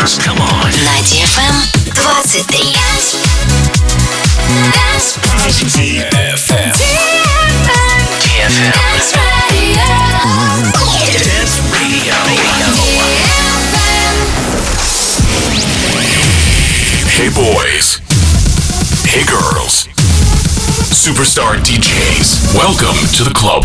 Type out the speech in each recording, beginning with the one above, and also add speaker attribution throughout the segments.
Speaker 1: dance. Come on.
Speaker 2: На DFM 23.
Speaker 1: DFM. DFM. Dance Radio. Hey boys. Hey girls. Superstar DJs. Welcome to the club.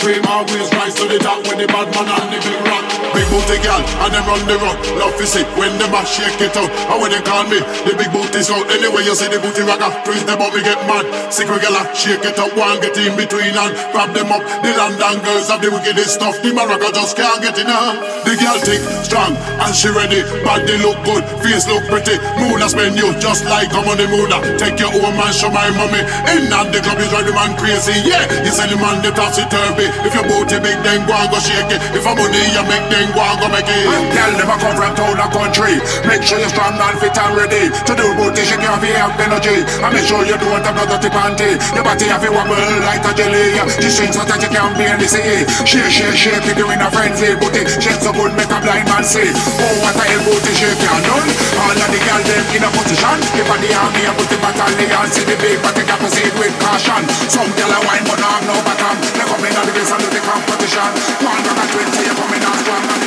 Speaker 3: pay my wheels. Shake it out. How when they call me, the big booty's out. Anyway, you see the booty rocker, twist them up, me get mad. Sick regular, shake it up, one get in between and grab them up. The London girls have the wickedest stuff. The maraca just can't get enough. The girl thick, strong, and she ready. Body look good, face look pretty. Moon spend you just like I'm on the moon. Take your own man, show my mommy. In and the club is drive the man crazy. Yeah, you sell the man the topsy turvy. If your booty big, then go and go shake it. If I'm money, you make them go
Speaker 4: want go make it. Girl, never come from town or country. Make sure you're strong and fit and ready to do booty. She can't be have energy. And make sure you don't have no dirty panty. Your body have a wobble like a jelly. She strings so that you can't be in the sea. Shake, shake, shake it doing a frenzy. Booty shake so good make a blind man see. Oh, what a hell booty shake can done. All of the girls them in a position. If I the army, I put the battalion. See the big, but they got proceed with caution. Some girl a wine, but not have no bottom. They come in on the base and do the competition. One rock and twenty, you coming on strong.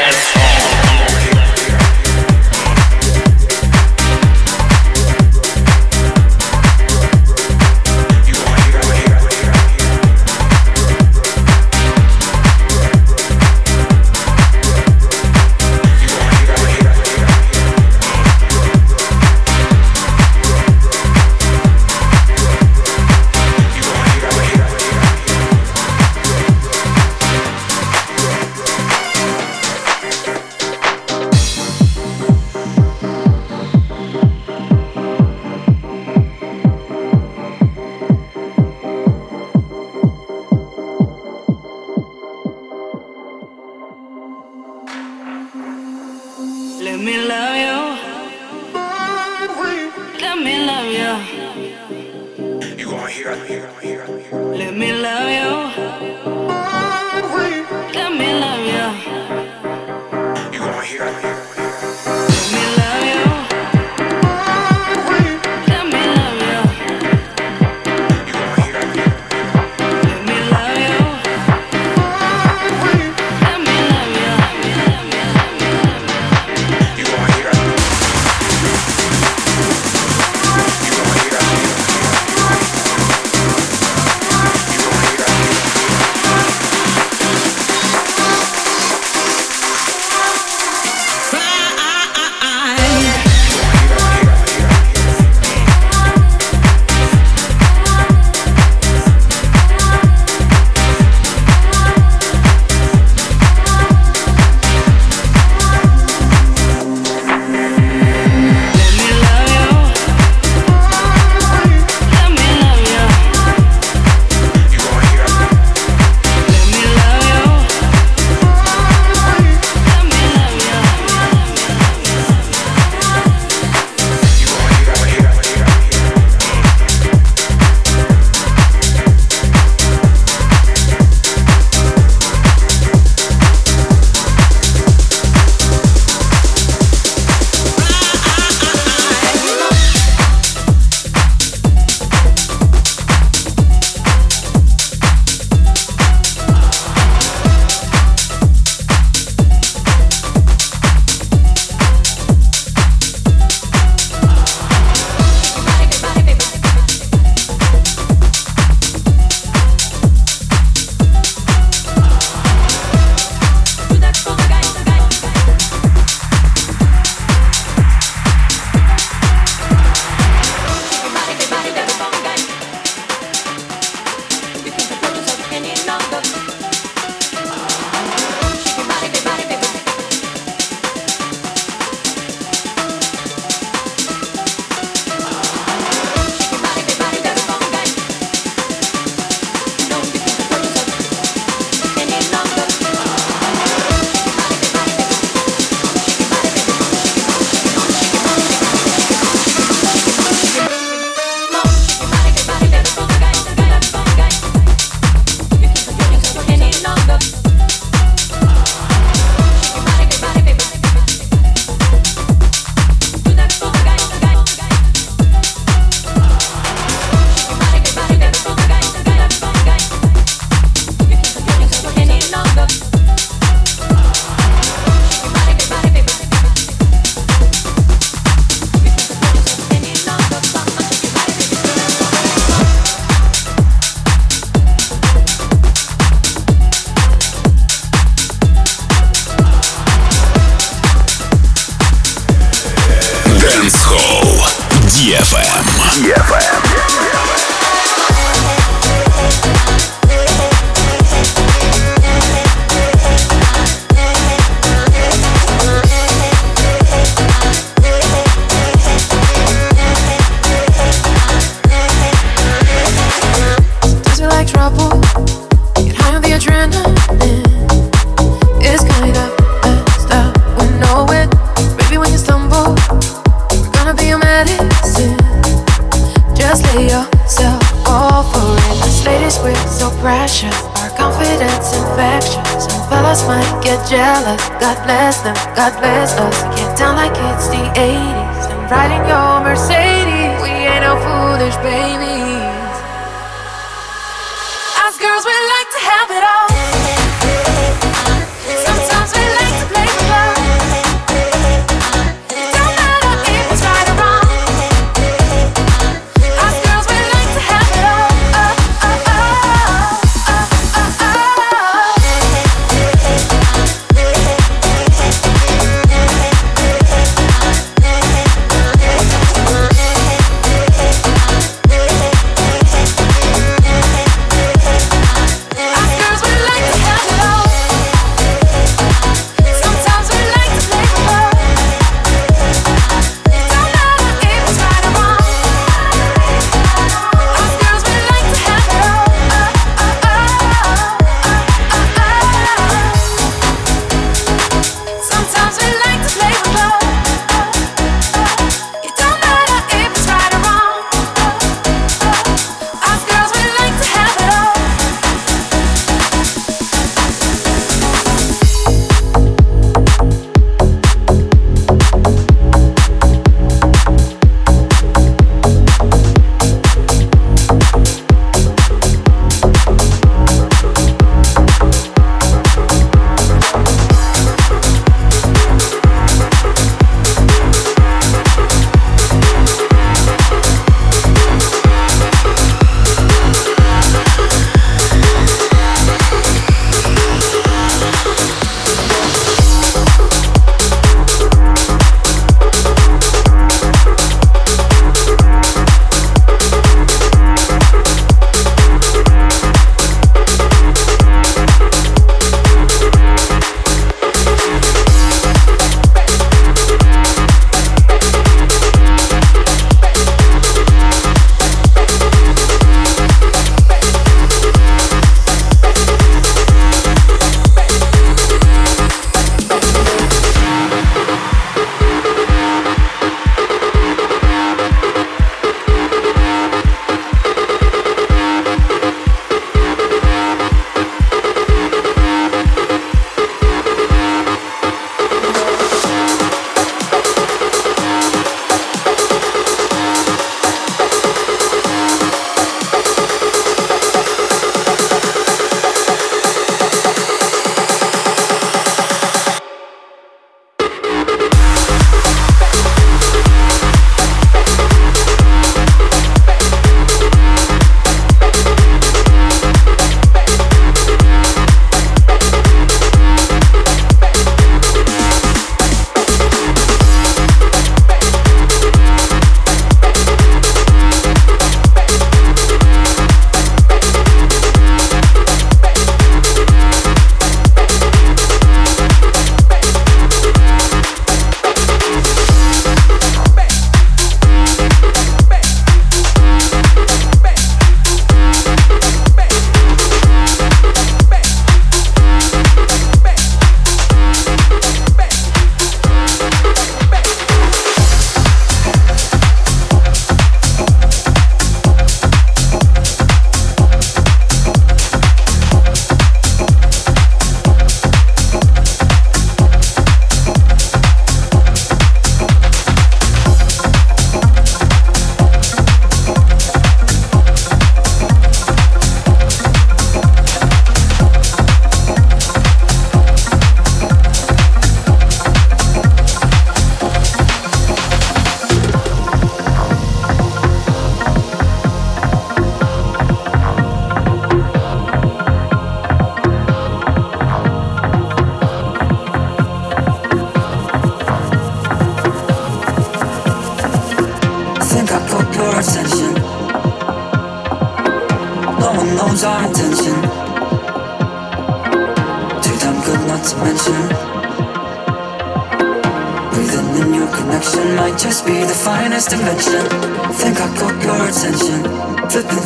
Speaker 5: dance.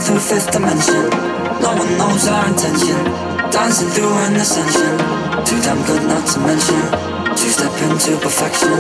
Speaker 6: Through fifth dimension. No one knows our intention. Dancing through an ascension. Too damn good not to mention. To step into perfection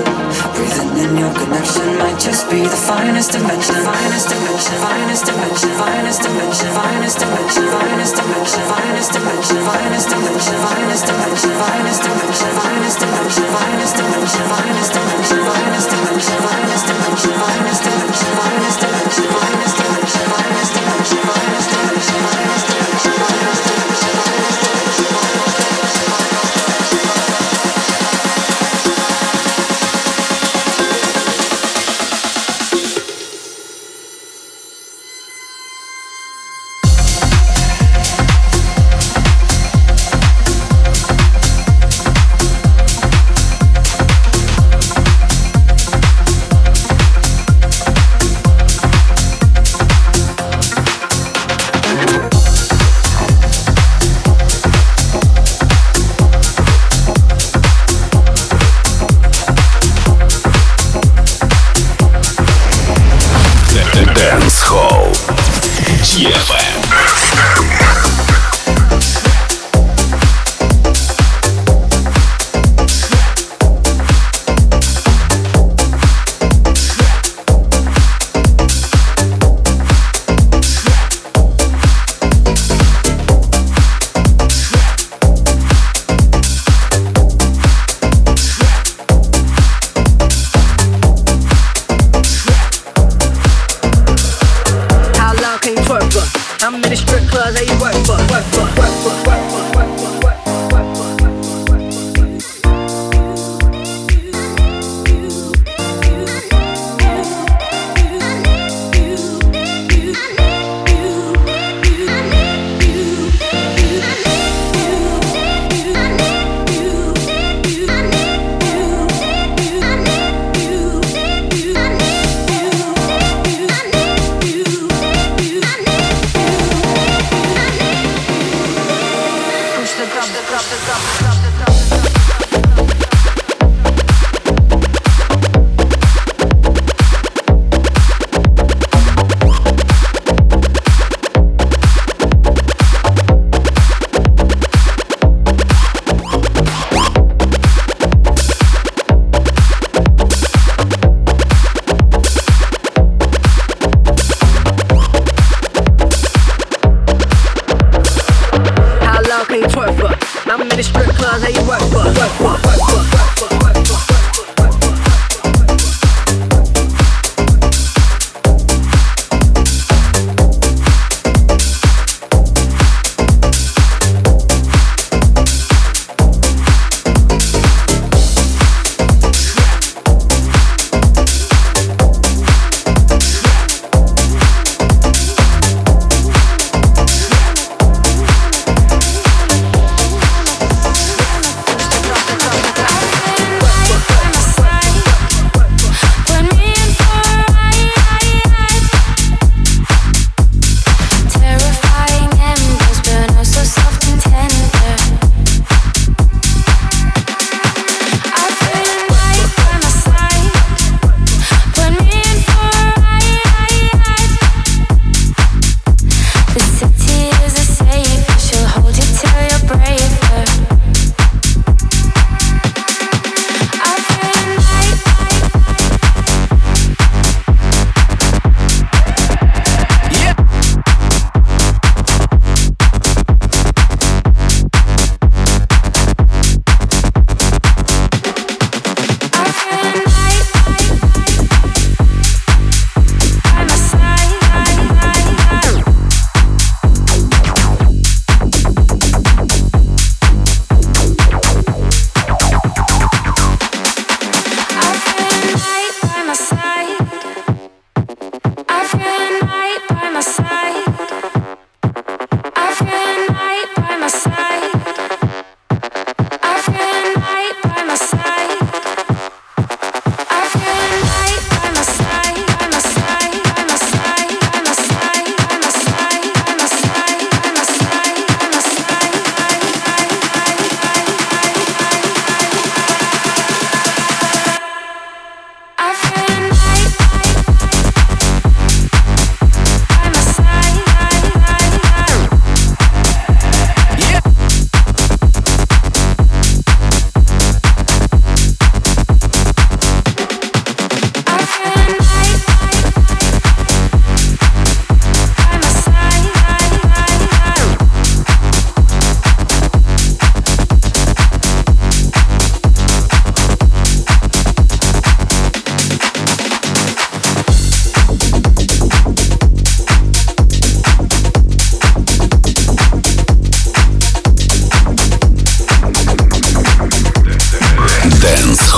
Speaker 6: Breathing in your connection Might just be the finest dimension Finest dimension, finest dimension Finest dimension, finest dimension Finest dimension, finest dimension Finest dimension, finest dimension Finest dimension, finest dimension Finest dimension, finest dimension Finest dimension, finest dimension Finest dimension, finest dimension Finest dimension, finest dimension
Speaker 7: Stars, stars, stars.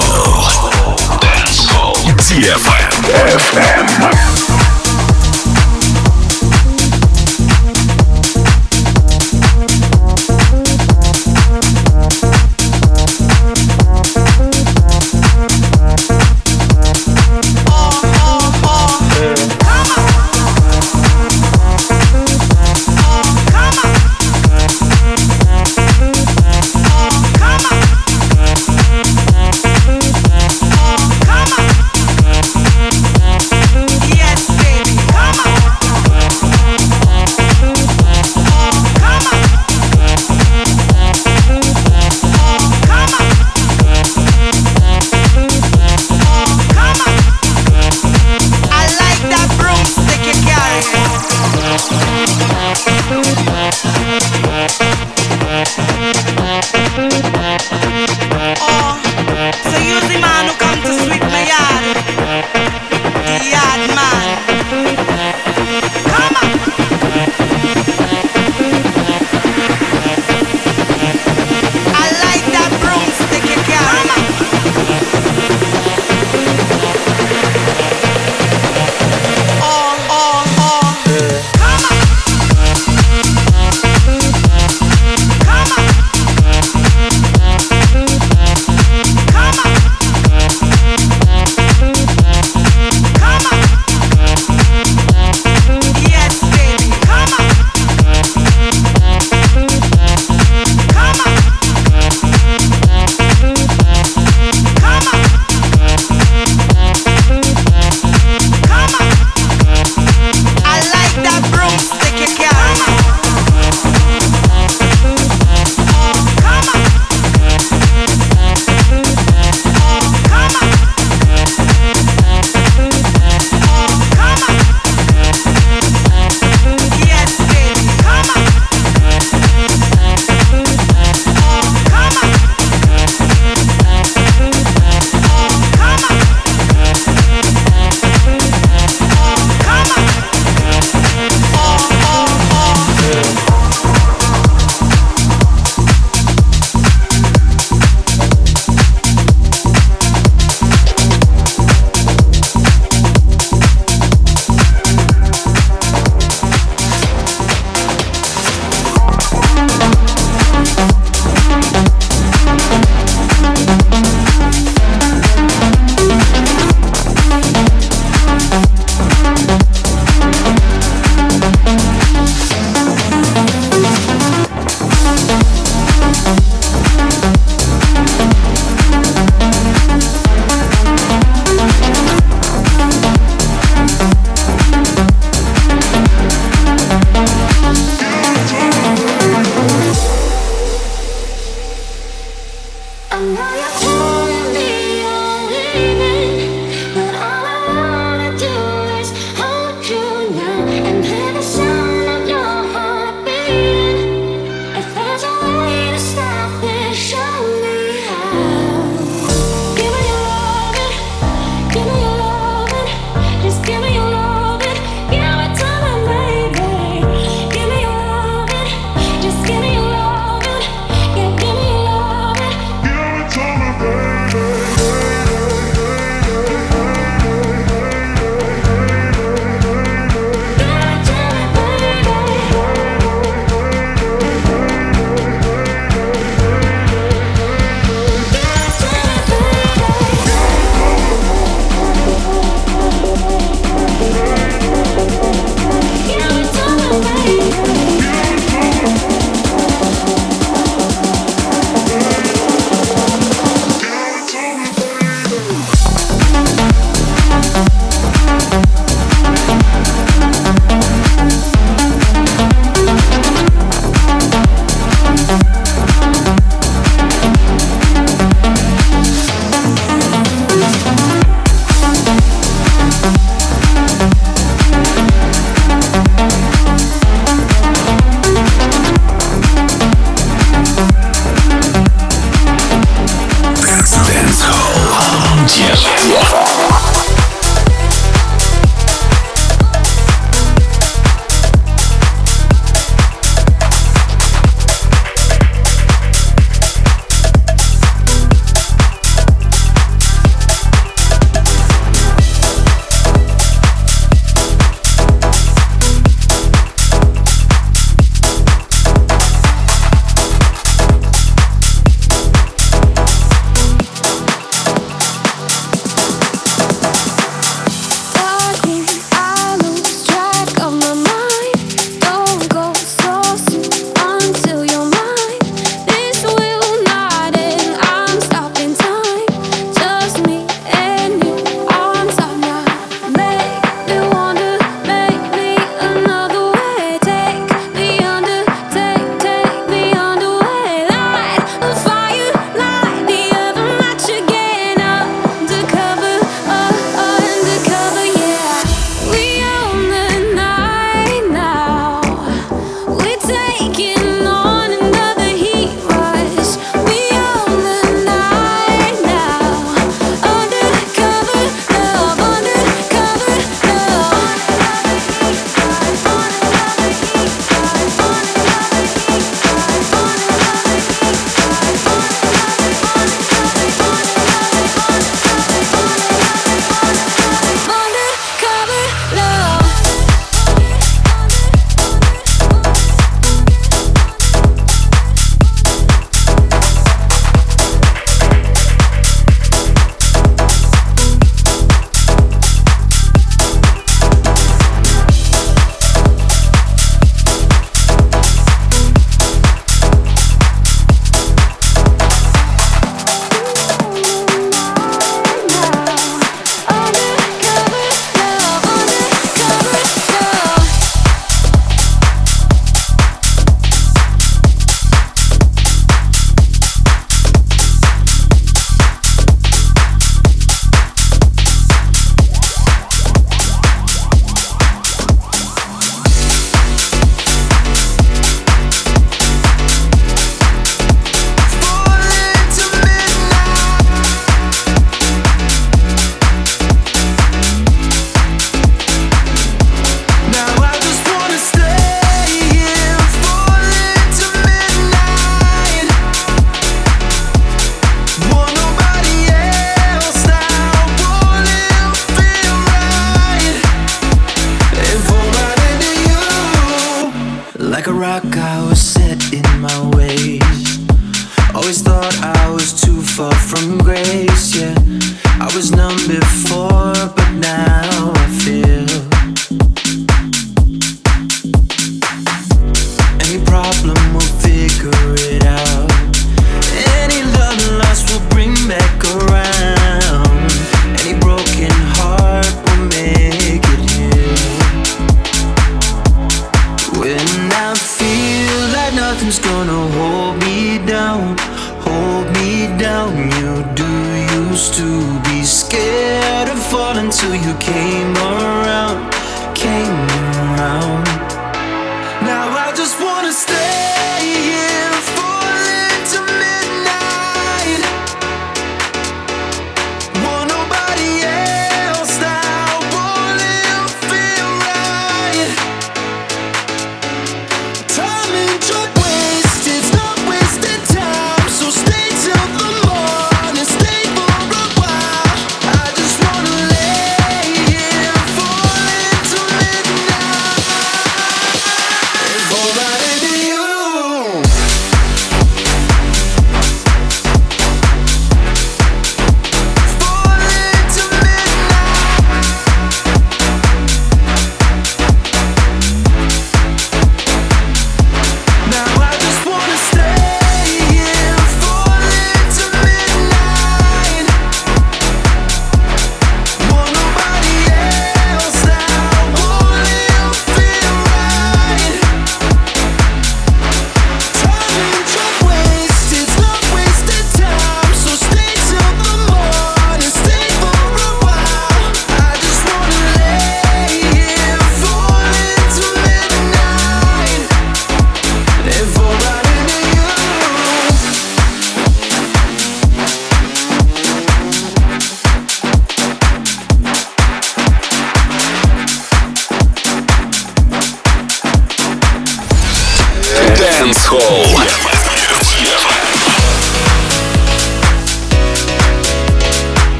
Speaker 7: Dancehall. Dancehall.
Speaker 5: DFM. FM.